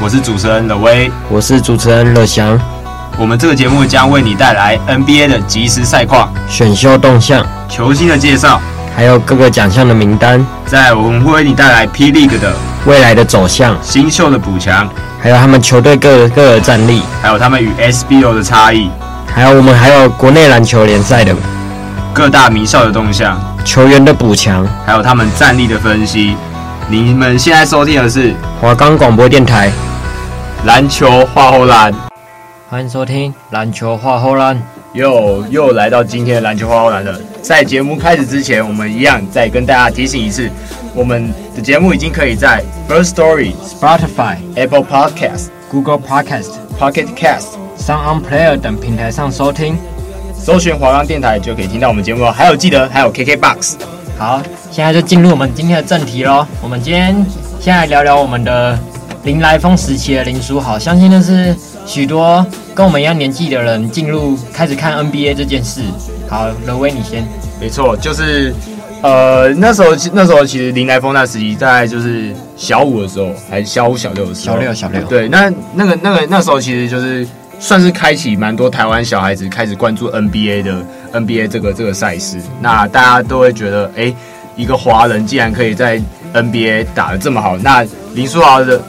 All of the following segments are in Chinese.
我是主持人乐威，我是主持人乐翔。我们这个节目将为你带来 NBA 的即时赛况、选秀动向、球星的介绍，还有各个奖项的名单。在，我们会为你带来 P League 的未来的走向、新秀的补强，还有他们球队各各的战力，还有他们与 SBO 的差异，还有我们还有国内篮球联赛的各大名校的动向、球员的补强，还有他们战力的分析。你们现在收听的是华冈广播电台篮球花后篮。欢迎收听篮球花后篮，又又来到今天的篮球花后篮了。在节目开始之前，我们一样再跟大家提醒一次，我们的节目已经可以在 First Story、Spotify、Apple Podcast、Google Podcast、Pocket Cast、Sound On Player 等平台上收听，搜寻华冈电台就可以听到我们节目了。还有记得还有 KK Box。好，现在就进入我们今天的正题喽。我们今天先来聊聊我们的林来疯时期的林书豪，相信那是。许多跟我们一样年纪的人进入开始看 NBA 这件事。好，刘威你先。没错，就是呃那时候那时候其实林来疯那时期在就是小五的时候，还是小五小六的时候。小六小六。对，那那个那个那时候其实就是算是开启蛮多台湾小孩子开始关注 NBA 的 NBA 这个这个赛事。那大家都会觉得，哎、一个华人竟然可以在 NBA 打得这么好，那林书豪的。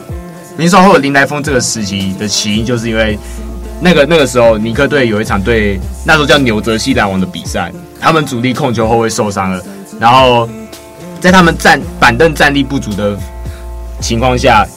林书豪或者林来疯这个时期的起因，就是因为那个那个时候尼克队有一场对那时候叫纽泽西篮网的比赛，他们主力控球后卫受伤了，然后在他们站板凳战力不足的情况下。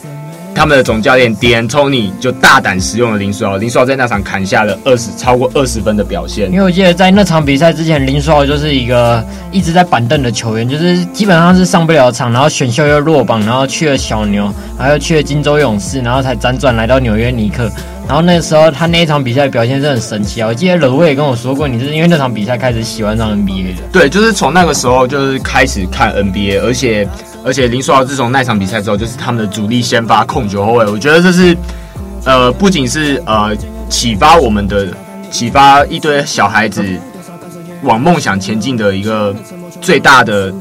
他们的总教练 d a n Tony 就大胆使用了林书豪，林书豪在那场砍下了二十超过二十分的表现。因为我记得在那场比赛之前，林书豪就是一个一直在板凳的球员，就是基本上是上不了场，然后选秀又落榜，然后去了小牛，然后又去了金州勇士，然后才辗转来到纽约尼克。然后那时候他那一场比赛表现是很神奇啊！我记得乐威也跟我说过，你是因为那场比赛开始喜欢上 NBA 的。对，就是从那个时候就是开始看 NBA，而且。而且林书豪自从那场比赛之后，就是他们的主力先发控球后卫。我觉得这是，呃，不仅是呃启发我们的，启发一堆小孩子往梦想前进的一个最大的、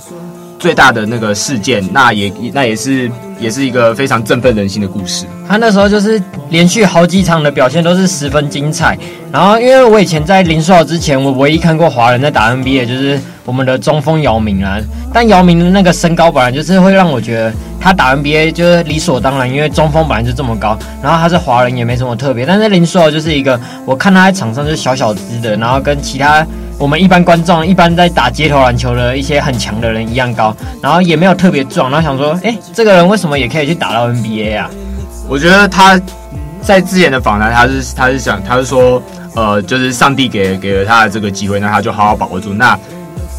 最大的那个事件。那也那也是也是一个非常振奋人心的故事。他那时候就是连续好几场的表现都是十分精彩。然后，因为我以前在林书豪之前，我唯一看过华人在打 NBA 就是。我们的中锋姚明啊，但姚明的那个身高本来就是会让我觉得他打 NBA 就是理所当然，因为中锋本来就这么高，然后他是华人也没什么特别。但是林书豪就是一个，我看他在场上就是小小只的，然后跟其他我们一般观众一般在打街头篮球的一些很强的人一样高，然后也没有特别壮，然后想说，哎，这个人为什么也可以去打到 NBA 啊？我觉得他在之前的访谈，他是他是想他是说，呃，就是上帝给给了他的这个机会，那他就好好把握住那。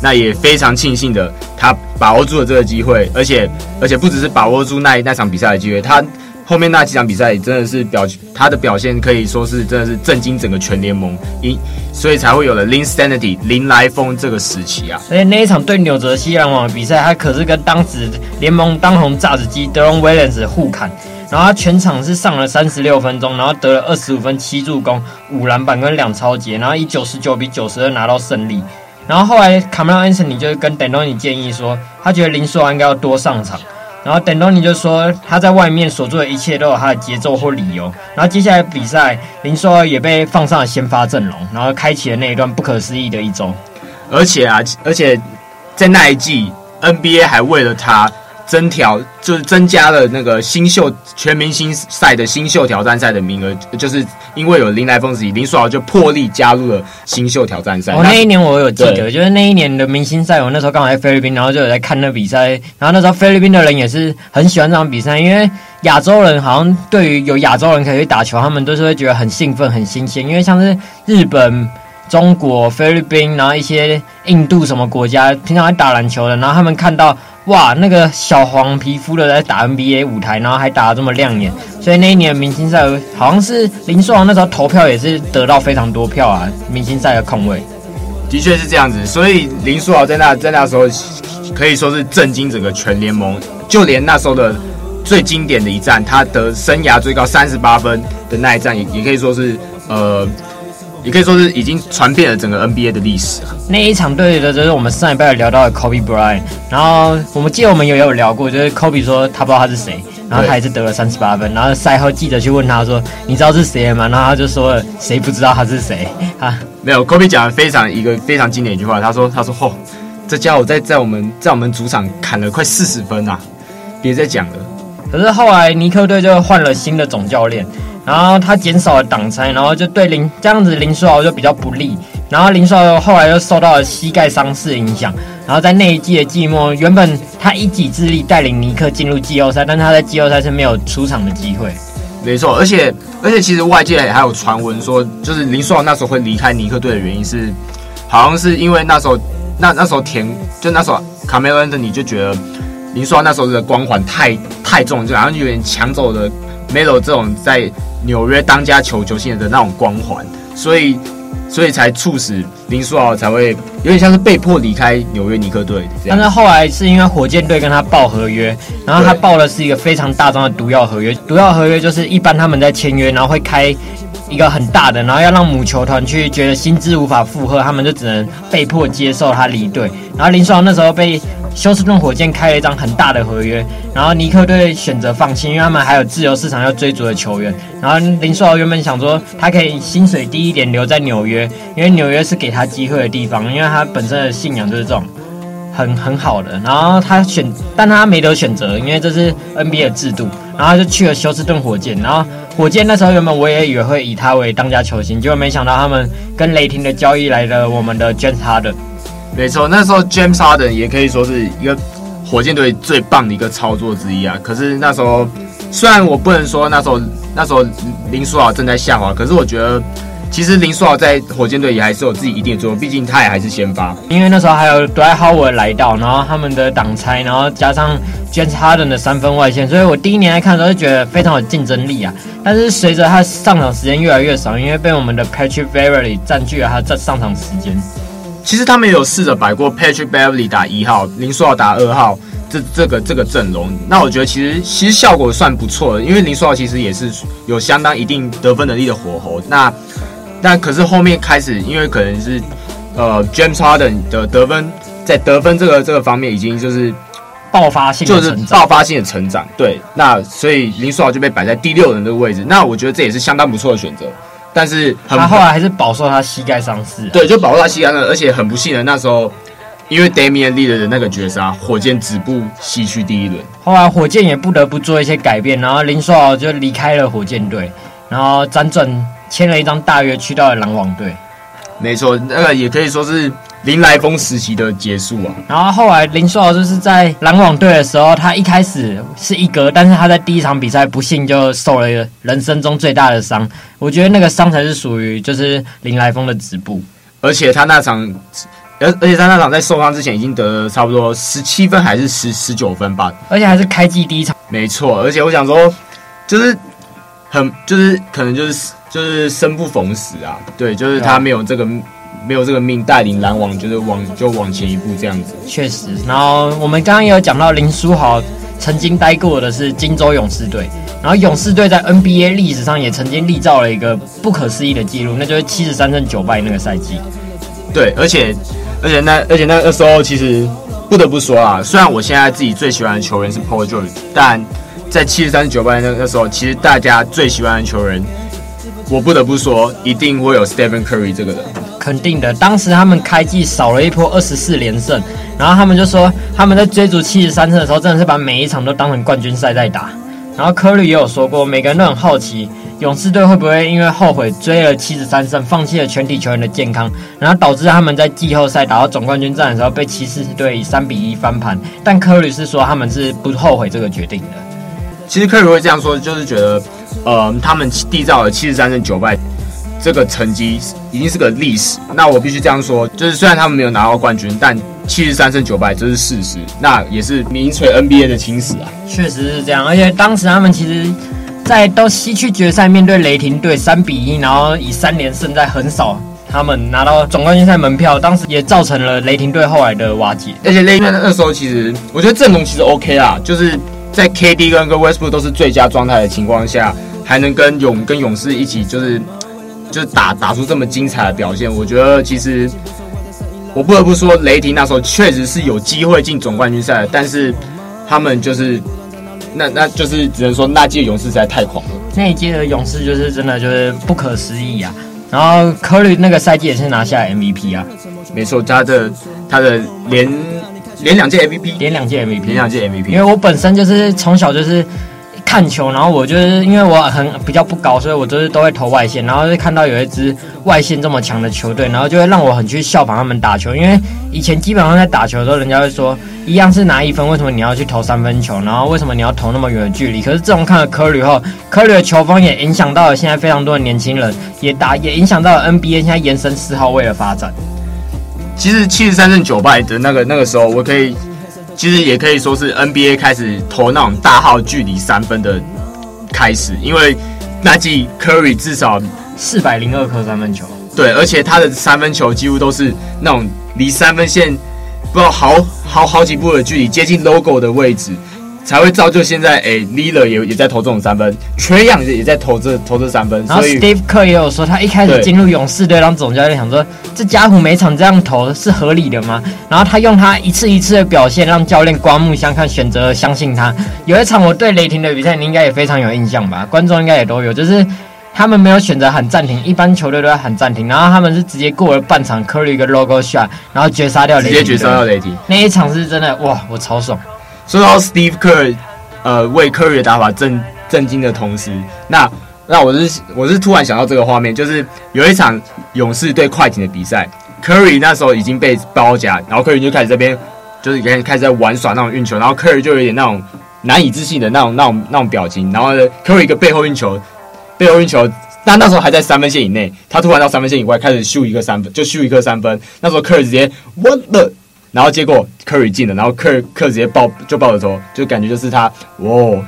那也非常庆幸的，他把握住了这个机会，而且而且不只是把握住那一那场比赛的机会，他后面那几场比赛真的是表他的表现可以说是真的是震惊整个全联盟，因所以才会有了 Linsanity 林来疯这个时期啊。而且那一场对纽泽西篮网的比赛，他可是跟当时联盟当红炸子鸡 Deron Williams 互砍，然后他全场是上了三十六分钟，然后得了二十五分、七助攻、五篮板跟两抄截，然后以九十九比九十二拿到胜利。然后后来卡梅隆·安森尼就跟等东尼建议说，他觉得林书豪应该要多上场。然后等东尼就说，他在外面所做的一切都有他的节奏或理由。然后接下来比赛，林书豪也被放上了先发阵容，然后开启了那一段不可思议的一周。而且啊，而且在那一季，NBA 还为了他。增调就是增加了那个新秀全明星赛的新秀挑战赛的名额，就是因为有林来疯子，林书豪就破例加入了新秀挑战赛。哦，那一年我有记得，就是那一年的明星赛，我那时候刚好在菲律宾，然后就有在看那比赛。然后那时候菲律宾的人也是很喜欢这场比赛，因为亚洲人好像对于有亚洲人可以去打球，他们都是会觉得很兴奋、很新鲜。因为像是日本。中国、菲律宾，然后一些印度什么国家平常在打篮球的，然后他们看到哇，那个小黄皮肤的在打 NBA 舞台，然后还打得这么亮眼，所以那一年明星赛好像是林书豪那时候投票也是得到非常多票啊，明星赛的控卫。的确是这样子，所以林书豪在那在那时候可以说是震惊整个全联盟，就连那时候的最经典的一战，他得生涯最高三十八分的那一战，也也可以说是呃。也可以说是已经传遍了整个 NBA 的历史啊。那一场对的就是我们上一拜有聊到的 Kobe Bryant，然后我们记得我们也有聊过，就是 Kobe 说他不知道他是谁，然后他还是得了三十八分，然后赛后记者去问他说：“你知道是谁吗？”然后他就说了：“谁不知道他是谁？”啊，没有，Kobe 讲了非常一个非常经典一句话，他说：“他说嚯，这家伙在在我们在我们主场砍了快四十分啊，别再讲了。”可是后来尼克队就换了新的总教练。然后他减少了挡拆，然后就对林这样子林书豪就比较不利。然后林书豪后来又受到了膝盖伤势影响。然后在那一季的季末，原本他一己之力带领尼克进入季后赛，但他在季后赛是没有出场的机会。没错，而且而且其实外界还有传闻说，就是林书豪那时候会离开尼克队的原因是，好像是因为那时候那那时候田就那时候卡梅伦的你就觉得林书豪那时候的光环太太重，就好像有点抢走了 Melo 这种在。纽约当家球球星的那种光环，所以所以才促使林书豪才会有点像是被迫离开纽约尼克队。但是后来是因为火箭队跟他报合约，然后他报的是一个非常大张的毒药合约。毒药合约就是一般他们在签约，然后会开一个很大的，然后要让母球团去觉得薪资无法负荷，他们就只能被迫接受他离队。然后林书豪那时候被。休斯顿火箭开了一张很大的合约，然后尼克队选择放弃，因为他们还有自由市场要追逐的球员。然后林书豪原本想说，他可以薪水低一点留在纽约，因为纽约是给他机会的地方，因为他本身的信仰就是这种很很好的。然后他选，但他没得选择，因为这是 NBA 的制度。然后就去了休斯顿火箭。然后火箭那时候原本我也以为会以他为当家球星，结果没想到他们跟雷霆的交易来了我们的 James Harden。没错，那时候 James Harden 也可以说是一个火箭队最棒的一个操作之一啊。可是那时候，虽然我不能说那时候那时候林书豪正在下滑，可是我觉得其实林书豪在火箭队也还是有自己一定的作用，毕竟他也还是先发。因为那时候还有 Dwight Howard 来到，然后他们的挡拆，然后加上 James Harden 的三分外线，所以我第一年来看的时候就觉得非常有竞争力啊。但是随着他上场时间越来越少，因为被我们的 Patrick Beverley 占据了他这上场时间。其实他们也有试着摆过 Patrick Beverley 打一号，林书豪打二号，这这个这个阵容。那我觉得其实其实效果算不错的，因为林书豪其实也是有相当一定得分能力的火候。那那可是后面开始，因为可能是呃 James Harden 的得分在得分这个这个方面已经就是爆发性，就是爆发性的成长。对，那所以林书豪就被摆在第六人的位置。那我觉得这也是相当不错的选择。但是他后来还是饱受他膝盖伤势，对，就饱受他膝盖伤，而且很不幸的那时候，因为 Damian Lillard 的那个绝杀，火箭止步西区第一轮。后来火箭也不得不做一些改变，然后林书豪就离开了火箭队，然后辗转签了一张大约去到了篮网队。没错，那个也可以说是。林来峰时期的结束啊，然后后来林书豪就是在篮网队的时候，他一开始是一格，但是他在第一场比赛不幸就受了人生中最大的伤。我觉得那个伤才是属于就是林来峰的止步，而且他那场，而而且他那场在受伤之前已经得了差不多十七分还是十十九分吧，而且还是开季第一场。没错，而且我想说，就是很就是可能就是就是生不逢时啊，对，就是他没有这个。没有这个命带领篮网，就是往就往前一步这样子。确实，然后我们刚刚也有讲到林书豪曾经待过的是金州勇士队，然后勇士队在 NBA 历史上也曾经立造了一个不可思议的记录，那就是七十三胜九败那个赛季。对，而且而且那而且那个时候其实不得不说啊，虽然我现在自己最喜欢的球员是 Paul George，但在七十三胜九败那那时候，其实大家最喜欢的球员，我不得不说一定会有 Stephen Curry 这个人。肯定的，当时他们开季少了一波二十四连胜，然后他们就说他们在追逐七十三胜的时候，真的是把每一场都当成冠军赛在打。然后科里也有说过，每个人都很好奇勇士队会不会因为后悔追了七十三胜，放弃了全体球员的健康，然后导致他们在季后赛打到总冠军战的时候被骑士队以三比一翻盘。但科里是说他们是不后悔这个决定的。其实科里会这样说，就是觉得，呃，他们缔造了七十三胜九败。这个成绩已经是个历史。那我必须这样说，就是虽然他们没有拿到冠军，但七十三胜九败这是事实，那也是名垂 NBA 的青史啊。确实是这样，而且当时他们其实，在到西区决赛面对雷霆队三比一，然后以三连胜在横扫他们拿到总冠军赛门票，当时也造成了雷霆队后来的瓦解。而且雷霆那时候其实，我觉得阵容其实 OK 啦，就是在 KD 跟跟 Westbrook 都是最佳状态的情况下，还能跟勇跟勇士一起就是。就是打打出这么精彩的表现，我觉得其实我不得不说，雷霆那时候确实是有机会进总冠军赛，但是他们就是那那就是只能说那届勇士实在太狂了。那一届的勇士就是真的就是不可思议啊！然后科里那个赛季也是拿下 MVP 啊，没错，他的他的连连两届 MVP，连两届 MVP，连两届 MVP。因为我本身就是从小就是。看球，然后我就是因为我很比较不高，所以我就是都会投外线。然后就看到有一支外线这么强的球队，然后就会让我很去效仿他们打球。因为以前基本上在打球的时候，人家会说一样是拿一分，为什么你要去投三分球？然后为什么你要投那么远的距离？可是自从看了科里后，科里的球风也影响到了现在非常多的年轻人，也打也影响到了 NBA 现在延伸四号位的发展。其实七十三胜九败的那个那个时候，我可以。其实也可以说是 NBA 开始投那种大号距离三分的开始，因为那季 Curry 至少四百零二颗三分球，对，而且他的三分球几乎都是那种离三分线不知道好好好几步的距离，接近 logo 的位置。才会造就现在，哎，Lillard 也也在投这种三分，Trae Young 也在投这投这三分。然后 Steve Kerr 也有说，他一开始进入勇士队让总教练，想说这家伙每场这样投是合理的吗？然后他用他一次一次的表现，让教练刮目相看，选择相信他。有一场我对雷霆的比赛，你应该也非常有印象吧？观众应该也都有，就是他们没有选择喊暂停，一般球队都在喊暂停，然后他们是直接过了半场，Curry 一个 logo shot，然后绝杀掉雷霆，直接绝杀掉雷霆。那一场是真的哇，我超爽。说到 Steve Kerr，呃，为 Curry 的打法震震惊的同时，那那我是我是突然想到这个画面，就是有一场勇士对快艇的比赛，Curry 那时候已经被包夹，然后 Curry 就开始这边就是开始开始在玩耍那种运球，然后 Curry 就有点那种难以置信的那种那种那种表情，然后 Curry 一个背后运球，背后运球，但那时候还在三分线以内，他突然到三分线以外开始秀一个三分，就秀一个三分，那时候 Curry 直接 What the 然后结果科瑞进了，然后科科直接抱就抱着头，就感觉就是他，哇，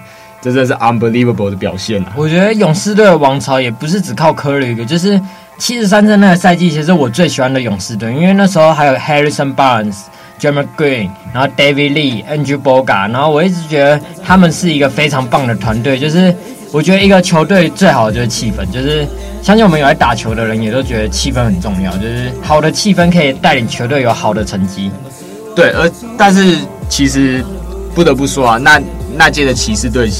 这真的是 unbelievable 的表现啊！我觉得勇士队的王朝也不是只靠科瑞一个，就是七十三胜那个赛季，其实我最喜欢的勇士队，因为那时候还有 Harrison Barnes、j e r e m Green，然后 David Lee、Andrew Bogut，然后我一直觉得他们是一个非常棒的团队。就是我觉得一个球队最好的就是气氛，就是相信我们有来打球的人也都觉得气氛很重要，就是好的气氛可以带领球队有好的成绩。对，而但是其实不得不说啊，那那届的骑士队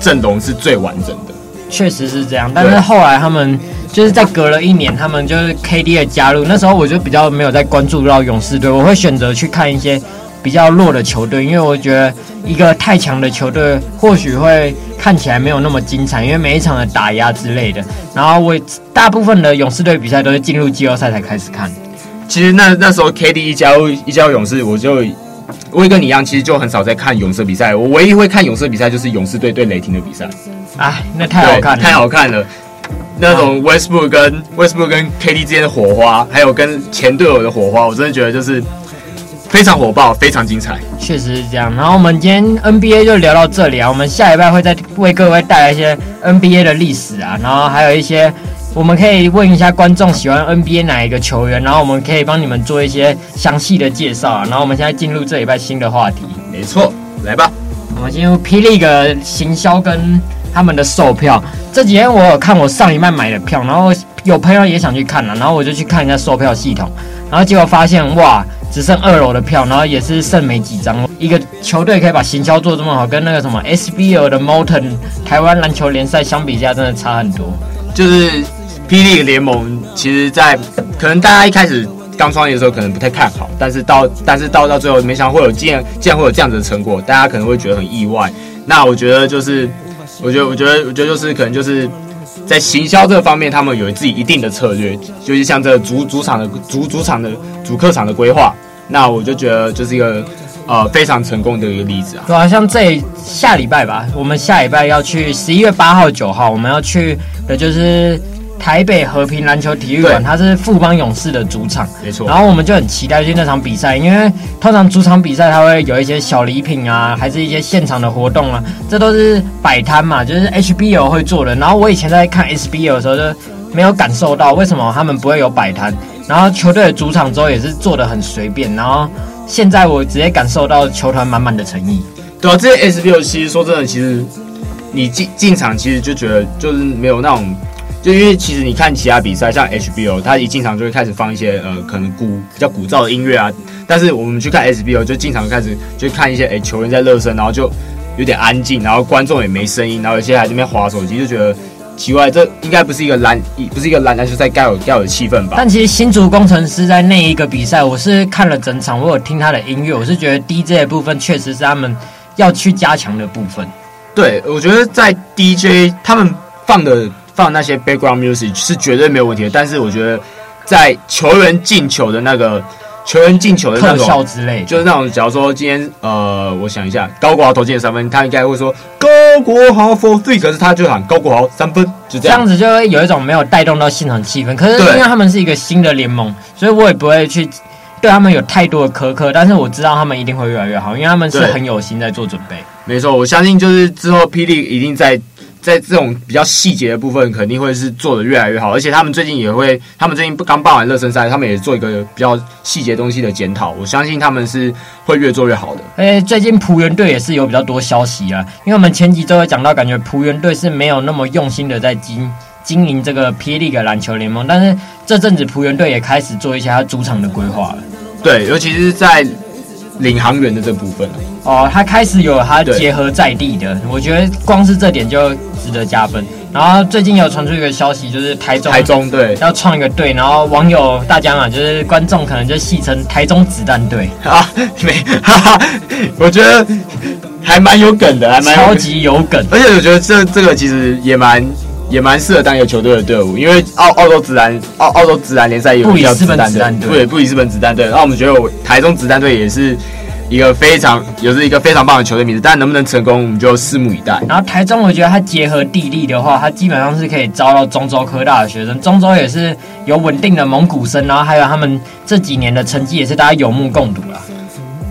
阵容是最完整的，确实是这样。但是后来他们就是在隔了一年，他们就是 KD 的加入，那时候我就比较没有在关注到勇士队，我会选择去看一些比较弱的球队，因为我觉得一个太强的球队或许会看起来没有那么精彩，因为每一场的打压之类的。然后我大部分的勇士队比赛都是进入季后赛才开始看。其实那那时候 KD 一加入一加入勇士，我就我也跟你一样，其实就很少在看勇士比赛。我唯一会看勇士比赛就是勇士队对雷霆的比赛。哎，那太好看了，太好看了。那种 Westbrook 跟 Westbrook 跟 KD 之间的火花，还有跟前队友的火花，我真的觉得就是非常火爆，非常精彩。确实是这样。然后我们今天 NBA 就聊到这里啊，我们下礼拜会再为各位带来一些 NBA 的历史啊，然后还有一些。我们可以问一下观众喜欢 NBA 哪一个球员，然后我们可以帮你们做一些详细的介绍啊。然后我们现在进入这礼拜新的话题。没错，来吧。我们进入 P League 行销跟他们的售票。这几天我有看我上一拜买的票，然后有朋友也想去看了，然后我就去看一下售票系统，然后结果发现哇，只剩二楼的票，然后也是剩没几张。一个球队可以把行销做这么好，跟那个什么 SBL 的 Molten 台湾篮球联赛相比下，真的差很多。就是。霹雳联盟其实，在可能大家一开始刚创业的时候，可能不太看好，但是到但是到到最后，没想到会有竟然竟然会有这样子的成果，大家可能会觉得很意外。那我觉得就是，我觉得我觉得我觉得就是可能就是在行销这方面，他们有自己一定的策略，就是像这主主场的主主场的主客场的规划。那我就觉得就是一个呃非常成功的一个例子啊。对啊，像这下礼拜吧，我们下礼拜要去十一月八号九号，我们要去的就是。台北和平篮球体育馆，它是富邦勇士的主场，没错。然后我们就很期待去那场比赛，因为通常主场比赛它会有一些小礼品啊，还是一些现场的活动啊，这都是摆摊嘛，就是 HBO 会做的。然后我以前在看 HBO 的时候，就没有感受到为什么他们不会有摆摊。然后球队的主场之后也是做的很随便，然后现在我直接感受到球团满满的诚意。对啊，这些 HBO 其实说真的，其实你进进场其实就觉得就是没有那种，就因为其实你看其他比赛，像 HBO，他一进场就会开始放一些呃可能古比较古早的音乐啊，但是我们去看 HBO 就经常开始就看一些诶球员在热身，然后就有点安静，然后观众也没声音，然后有些还在那边划手机，就觉得。奇怪，这应该不是一个篮，不是一个篮篮球赛该有该有的气氛吧？但其实新竹工程师在那一个比赛，我是看了整场，我有听他的音乐，我是觉得 DJ 的部分确实是他们要去加强的部分。对，我觉得在 DJ 他们放的放那些 background music 是绝对没有问题的，但是我觉得在球员进球的那个。球员进球的那种特效之类，就是那种，假如说今天呃，我想一下，高国豪投进的三分，他应该会说高国豪 for three，可是他就喊高国豪三分，就这样，这样子就会有一种没有带动到现场气氛。可是因为他们是一个新的联盟，所以我也不会去对他们有太多的苛刻，但是我知道他们一定会越来越好，因为他们是很有心在做准备。没错，我相信就是之后霹雳一定在。在这种比较细节的部分，肯定会是做得越来越好。而且他们最近也会，他们最近刚办完热身赛，他们也做一个比较细节东西的检讨。我相信他们是会越做越好的。诶，最近浦原队也是有比较多消息啊，因为我们前几周有讲到，感觉浦原队是没有那么用心的在经经营这个 P. League 篮球联盟，但是这阵子浦原队也开始做一些他主场的规划了。对，尤其是在领航员的这部分哦，他开始有他结合在地的，我觉得光是这点就值得加分。然后最近有传出一个消息，就是台中台中队要创一个队，然后网友大家嘛，就是观众可能就戏称台中子弹队。啊，没哈哈，我觉得还蛮有梗的，还蛮超级有梗，而且我觉得这这个其实也蛮也蛮适合当一个球队的队伍，因为澳澳洲职篮澳澳洲职篮联赛有布里斯本子弹队，对，布里斯本子弹队，那我们觉得我台中子弹队也是。一个非常，也是一个非常棒的球队名字，但能不能成功，我们就拭目以待。然后台中，我觉得它结合地利的话，它基本上是可以招到中州科大的学生。中州也是有稳定的蒙古生，然后还有他们这几年的成绩也是大家有目共睹了。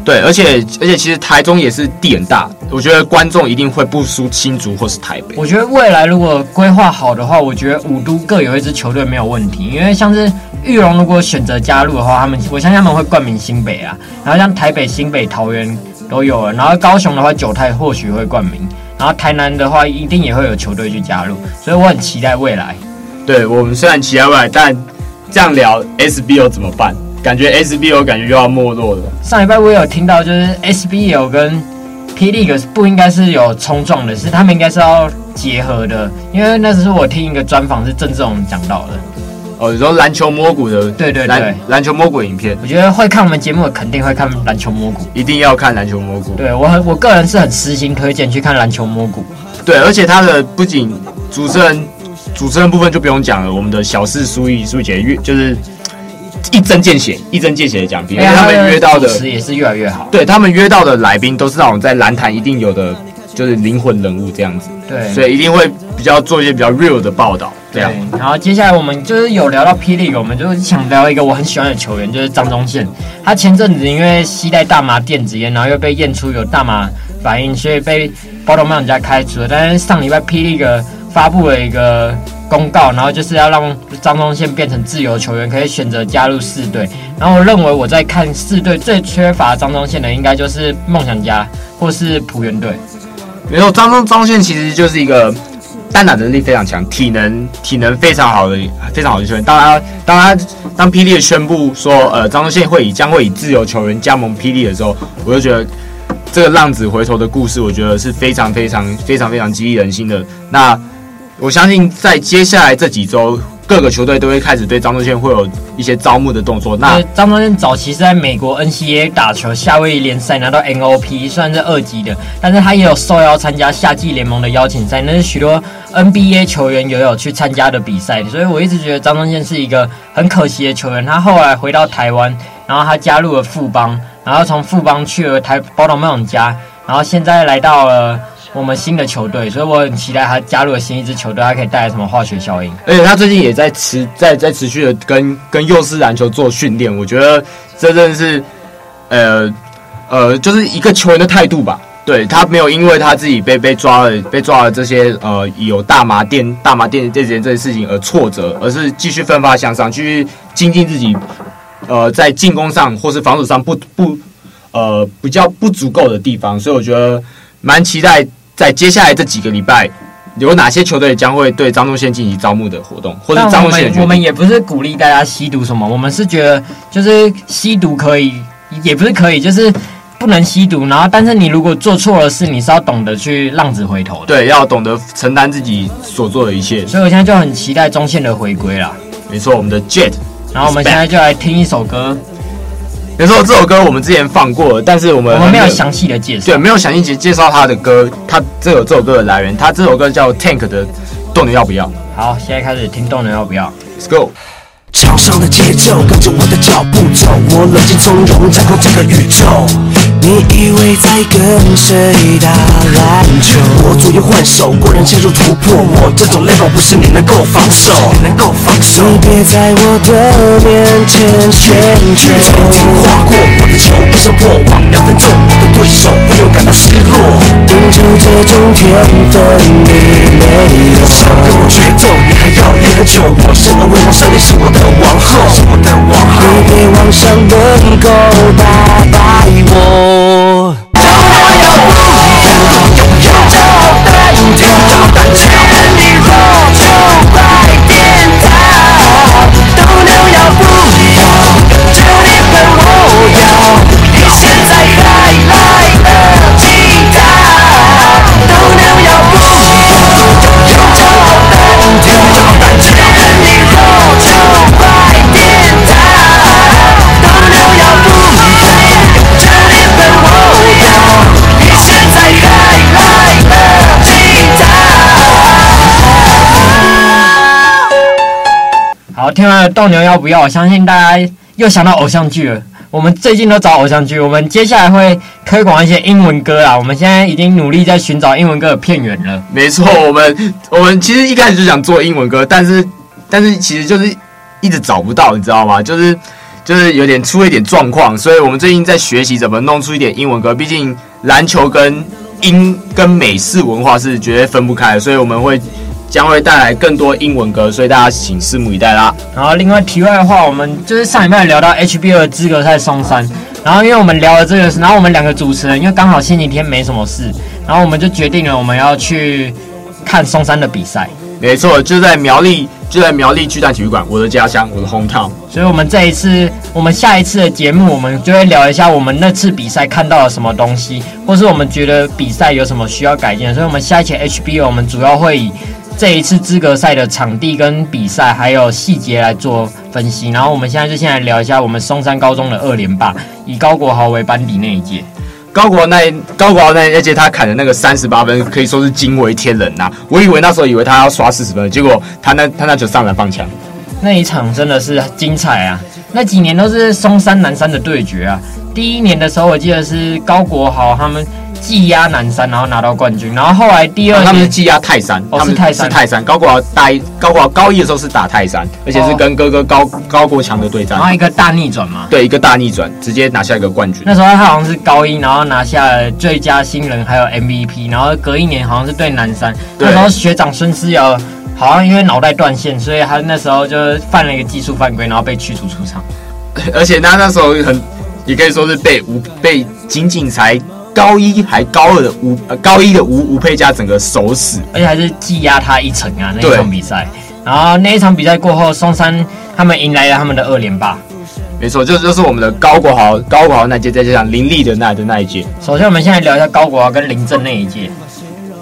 对，而且而且其实台中也是地很大，我觉得观众一定会不输新竹或是台北。我觉得未来如果规划好的话，我觉得五都各有一支球队没有问题，因为像是玉龙如果选择加入的话，他们我相信他们会冠名新北啊，然后像台北、新北、桃园都有了，然后高雄的话九泰或许会冠名，然后台南的话一定也会有球队去加入，所以我很期待未来。对，我们虽然期待未来，但这样聊 SBO 怎么办？感觉 SBL 感觉又要没落了。上礼拜我有听到，就是 SBL 跟 P League 不应该是有冲撞的，是他们应该是要结合的。因为那时候我听一个专访，是郑志龙讲到的。哦，你说篮球摸骨的，对对对，篮球摸骨影片，我觉得会看我们节目的肯定会看篮球摸骨，一定要看篮球摸骨。对我很，我个人是很私心推荐去看篮球摸骨。对，而且他的不仅主持人，主持人部分就不用讲了，我们的小四苏毅苏姐越就是。一针见血，一针见血的讲评，因为他们约到的也是越来越好。对，他们约到的来宾都是那种在篮坛一定有的，就是灵魂人物这样子。对，所以一定会比较做一些比较 real 的报道。这样。对，然后接下来我们就是有聊到霹雳，我们就是想聊一个我很喜欢的球员，就是张宗宪。他前阵子因为携带大麻电子烟，然后又被验出有大麻反应，所以被包头曼家开除了。但是上礼拜霹雳发布了一个。公告，然后就是要让张宗宪变成自由球员，可以选择加入四队。然后我认为我在看四队最缺乏张宗宪的，应该就是梦想家或是浦原队。没有张宗张宪其实就是一个单打能力非常强、体能体能非常好的非常好的球员。当他当他当霹雳宣布说呃张宗宪会以将会以自由球员加盟霹雳的时候，我就觉得这个浪子回头的故事，我觉得是非常非常非常非常激励人心的。那。我相信在接下来这几周，各个球队都会开始对张宗宪会有一些招募的动作。那张宗宪早期是在美国 NCAA 打球，夏威夷联赛拿到 NOP，算是二级的，但是他也有受邀参加夏季联盟的邀请赛，那是许多 NBA 球员也有去参加的比赛。所以我一直觉得张宗宪是一个很可惜的球员。他后来回到台湾，然后他加入了富邦，然后从富邦去了台宝岛梦想家，然后现在来到了。我们新的球队，所以我很期待他加入了新一支球队，他可以带来什么化学效应。而且他最近也在持在在持续的跟跟幼师篮球做训练，我觉得这真的是呃呃，就是一个球员的态度吧。对，他没有因为他自己被被抓了被抓了这些呃有大麻店大麻店这件这些事情而挫折，而是继续奋发向上，继续精进自己。呃，在进攻上或是防守上不不呃比较不足够的地方，所以我觉得蛮期待在接下来这几个礼拜有哪些球队将会对张宗宪进行招募的活动，或者张东宪我，们也不是鼓励大家吸毒什么，我们是觉得就是吸毒可以，也不是可以，就是。不能吸毒，然后但是你如果做错了事，你是要懂得去浪子回头的。对，要懂得承担自己所做的一切。所以我现在就很期待中线的回归啦。没错，我们的 Jet。然后我们现在就来听一首歌。没错，这首歌我们之前放过了，但是我们我们没有详细的介绍。对，没有详细介介绍他的歌，他这首这首歌的来源。他这首歌叫 Tank 的《斗牛要不要》。好，现在开始听《斗牛要不要》。Let's go。场上的节奏跟着我的脚步走，我冷静从容掌控整个宇宙。你以为在跟谁打篮球？我左右换手，果然陷入突破。我这种 level 不是你能够防守，你能够防守。你别在我的面前献丑。曾经划过我的球，不想破网，两分钟我的对手不用感到失落。赢球这种天分你没有。想跟我决斗，你还要练很久。我生而为王，胜利是我的王后，是我的王后。你别妄想能够打败我。Lord. 听完了斗牛要不要？我相信大家又想到偶像剧了。我们最近都找偶像剧，我们接下来会推广一些英文歌啦。我们现在已经努力在寻找英文歌的片源了。没错，我们我们其实一开始就想做英文歌，但是但是其实就是一直找不到，你知道吗？就是就是有点出了一点状况，所以我们最近在学习怎么弄出一点英文歌。毕竟篮球跟英跟美式文化是绝对分不开的，所以我们会。将会带来更多英文歌，所以大家请拭目以待啦。然后，另外题外的话，我们就是上礼拜聊到 HBL 的资格赛松山，然后因为我们聊了这个，然后我们两个主持人因为刚好星期天没什么事，然后我们就决定了我们要去看松山的比赛。没错，就在苗栗，就在苗栗巨蛋体育馆，我的家乡，我的 hometown。所以，我们这一次，我们下一次的节目，我们就会聊一下我们那次比赛看到了什么东西，或是我们觉得比赛有什么需要改进。所以，我们下一期 HBO，我们主要会以。这一次资格赛的场地跟比赛还有细节来做分析，然后我们现在就先来聊一下我们松山高中的二连霸，以高国豪为班底那一届。高国豪那高国豪那一届他砍的那个三十八分，可以说是惊为天人呐、啊！我以为那时候以为他要刷四十分，结果他那他那就上来放枪，那一场真的是精彩啊！那几年都是松山南山的对决啊！第一年的时候我记得是高国豪他们。技压南山，然后拿到冠军。然后后来第二年，他们是技压泰山，哦，是泰山，是泰山。高国豪大一，高国豪高一的时候是打泰山，而且是跟哥哥高高国强的对战。然后一个大逆转嘛，对，一个大逆转，直接拿下一个冠军。那时候他好像是高一，然后拿下了最佳新人，还有 MVP。然后隔一年好像是对南山，那时候学长孙思尧好像因为脑袋断线，所以他那时候就犯了一个技术犯规，然后被驱逐出场。而且他那时候很，也可以说是被无被仅仅才。高一还高二的吴呃高一的吴吴佩嘉整个手死，而且还是技压他一层啊那一场比赛。然后那一场比赛过后，松山他们迎来了他们的二连霸。没错，就就是我们的高国豪高国豪那届，再加上林立的那的那一届。首先，我们现在聊一下高国豪跟林政那一届。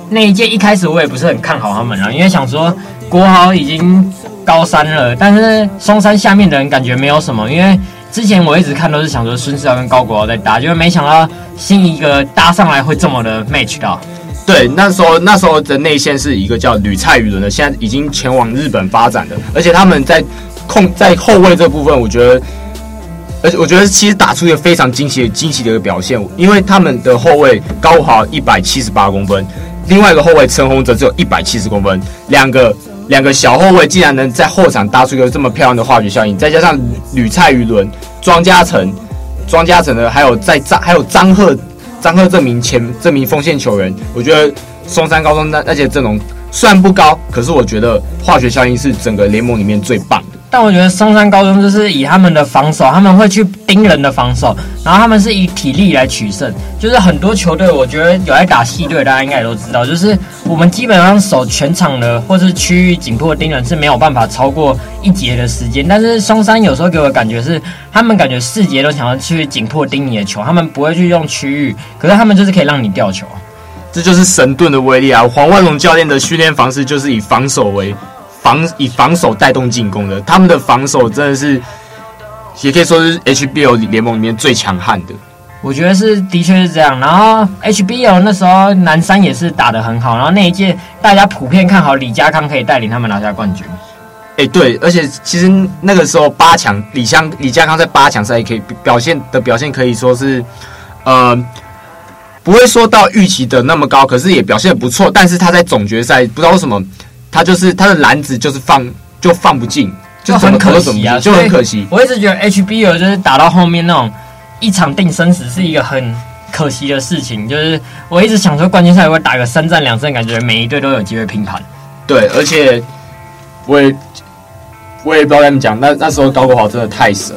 那一届一开始我也不是很看好他们啊，因为想说国豪已经高三了，但是松山下面的人感觉没有什么，因为。之前我一直看都是想说孙思尧跟高国豪在打，结果没想到新一个搭上来会这么的 match 到。对，那时候那时候的内线是一个叫吕蔡宇伦的，现在已经前往日本发展的，而且他们在控在后卫这部分，我觉得，而且我觉得其实打出一个非常惊奇的惊奇的一个表现，因为他们的后卫高国豪一百七十八公分，另外一个后卫陈宏泽只有一百七十公分，两个两个小后卫竟然能在后场搭出一个这么漂亮的化学效应，再加上吕蔡宇伦、庄家成、庄家成的，还有在张还有张赫、张赫这名前这名锋线球员，我觉得松山高中那那些阵容虽然不高，可是我觉得化学效应是整个联盟里面最棒的。但我觉得松山高中就是以他们的防守，他们会去盯人的防守，然后他们是以体力来取胜。就是很多球队，我觉得有在打系队，大家应该也都知道，就是我们基本上守全场的或是区域紧迫盯人是没有办法超过一节的时间。但是松山有时候给我的感觉是，他们感觉四节都想要去紧迫盯你的球，他们不会去用区域，可是他们就是可以让你掉球。这就是神盾的威力啊！黄万隆教练的训练方式就是以防守为。防以防守带动进攻的，他们的防守真的是，也可以说是 HBL 联盟里面最强悍的。我觉得是，的确是这样。然后 HBL 那时候南山也是打得很好，然后那一届大家普遍看好李家康可以带领他们拿下冠军。哎、欸，对，而且其实那个时候八强李湘李家康在八强赛可以表现的表现可以说是，呃，不会说到预期的那么高，可是也表现得不错。但是他在总决赛不知道为什么。他就是他的篮子就是放就放不进，就很可惜啊，就很可惜。我一直觉得 HBL 就是打到后面那种一场定生死是一个很可惜的事情。就是我一直想说冠军赛会，打个三战两胜，感觉每一队都有机会拼盘。对，而且我也我也不知道怎么讲，那那时候高国豪真的太神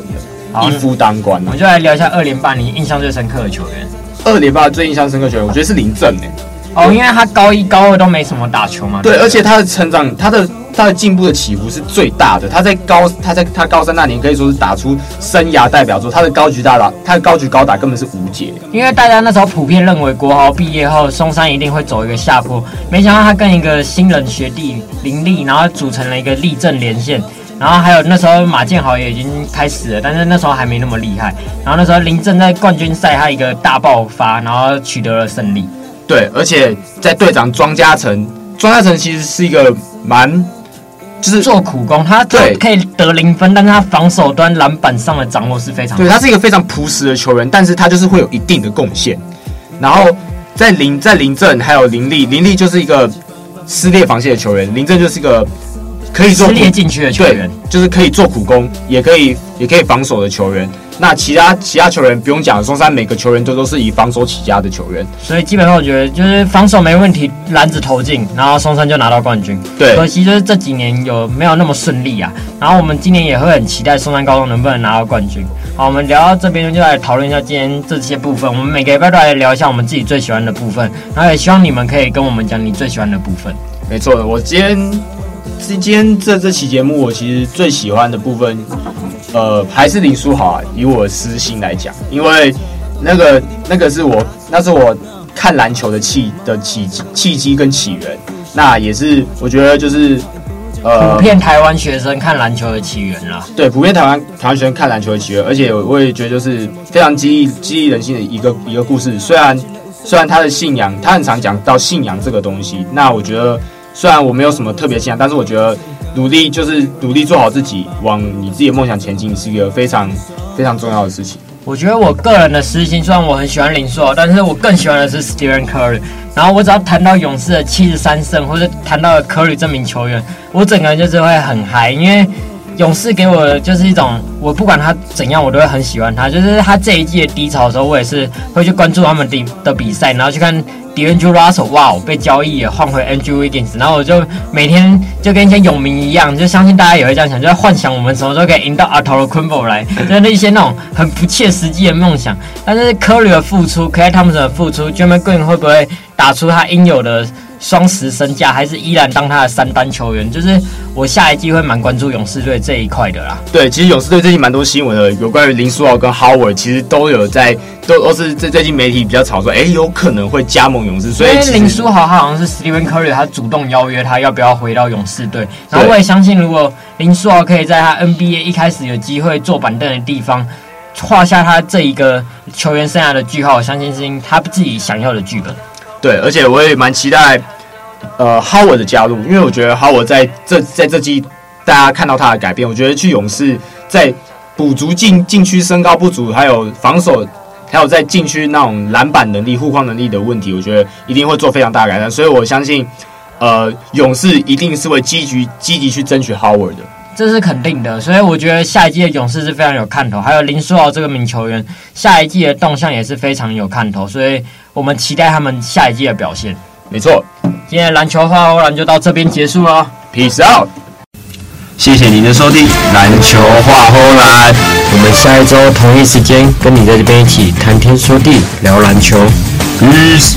了，一夫当关了。我们就来聊一下二连霸，你印象最深刻的球员。二连霸最印象深刻球员，我觉得是林政诶、欸。哦，因为他高一高二都没什么打球嘛。对，而且他的成长，他的他的进步的起伏是最大的。他在高他在他高三那年可以说是打出生涯代表作，他的高举大打，他的高举高打根本是无解。因为大家那时候普遍认为国豪毕业后松山一定会走一个下坡，没想到他跟一个新人学弟林立，然后组成了一个立正连线，然后还有那时候马建豪也已经开始了，但是那时候还没那么厉害。然后那时候林正在冠军赛他一个大爆发，然后取得了胜利。对，而且在队长庄家成，庄家成其实是一个蛮，就是做苦工，他对可以得零分，但是他防守端篮板上的掌握是非常。对，他是一个非常朴实的球员，但是他就是会有一定的贡献。然后在林在林振还有林立，林立就是一个撕裂防线的球员，林正就是一个可以做撕裂禁区的球员，就是可以做苦工，也可以也可以防守的球员。那其他其他球员不用讲，松山每个球员都都是以防守起家的球员，所以基本上我觉得就是防守没问题，篮子投进，然后松山就拿到冠军。对，可惜就是这几年有没有那么顺利啊？然后我们今年也会很期待松山高中能不能拿到冠军。好，我们聊到这边就来讨论一下今天这些部分。我们每个礼拜都来聊一下我们自己最喜欢的部分，然后也希望你们可以跟我们讲你最喜欢的部分。没错，我今天今天这这期节目我其实最喜欢的部分。呃，还是林书豪啊，以我私心来讲，因为那个那个是我，那是我看篮球的契的契契机跟起源，那也是我觉得就是呃，普遍台湾学生看篮球的起源啦。对，普遍台湾台湾学生看篮球的起源，而且我也觉得就是非常激励激励人心的一个一个故事。虽然虽然他的信仰，他很常讲到信仰这个东西，那我觉得虽然我没有什么特别信仰，但是我觉得。努力就是努力做好自己，往你自己的梦想前进，是一个非常非常重要的事情。我觉得我个人的私心，虽然我很喜欢林书豪，但是我更喜欢的是 Stephen Curry。然后我只要谈到勇士的七十三胜，或者谈到了 Curry 这名球员，我整个人就是会很嗨，因为勇士给我就是一种，我不管他怎样，我都会很喜欢他。就是他这一季的低潮的时候，我也是会去关注他们的比赛，然后去看。D'Angelo Russell，哇，被交易也换回 NGV 电子然后我就每天就跟一些永民一样，就相信大家也会这样想，就在幻想我们什么时候可以赢到 Antetokounmpo 来，就是一些那种很不切实际的梦想。但是 Curry 的付出，Klay Thompson 的付出，Jeremy Green 会不会打出他应有的？双十身价还是依然当他的三单球员，就是我下一季会蛮关注勇士队这一块的啦。对，其实勇士队最近蛮多新闻的，有关于林书豪跟 Howard，其实都有在，都都是最最近媒体比较吵说，哎、欸，有可能会加盟勇士。所以林书豪他好像是 Stephen Curry，他主动邀约他要不要回到勇士队。然后我也相信，如果林书豪可以在他 NBA 一开始有机会坐板凳的地方画下他这一个球员生涯的句号，我相信是他自己想要的剧本。对，而且我也蛮期待，呃，Howard 的加入，因为我觉得 Howard 在这在这季大家看到他的改变，我觉得去勇士在补足禁禁区身高不足，还有防守还有在禁区那种篮板能力、护框能力的问题，我觉得一定会做非常大的改善。所以我相信，呃，勇士一定是会积极积极去争取 Howard 的。这是肯定的，所以我觉得下一季的勇士是非常有看头。还有林书豪这个名球员，下一季的动向也是非常有看头，所以我们期待他们下一季的表现。没错，今天的篮球话欧兰就到这边结束了，Peace out，谢谢您的收听，篮球话欧兰，我们下一周同一时间跟你在这边一起谈天说地聊篮球，Peace。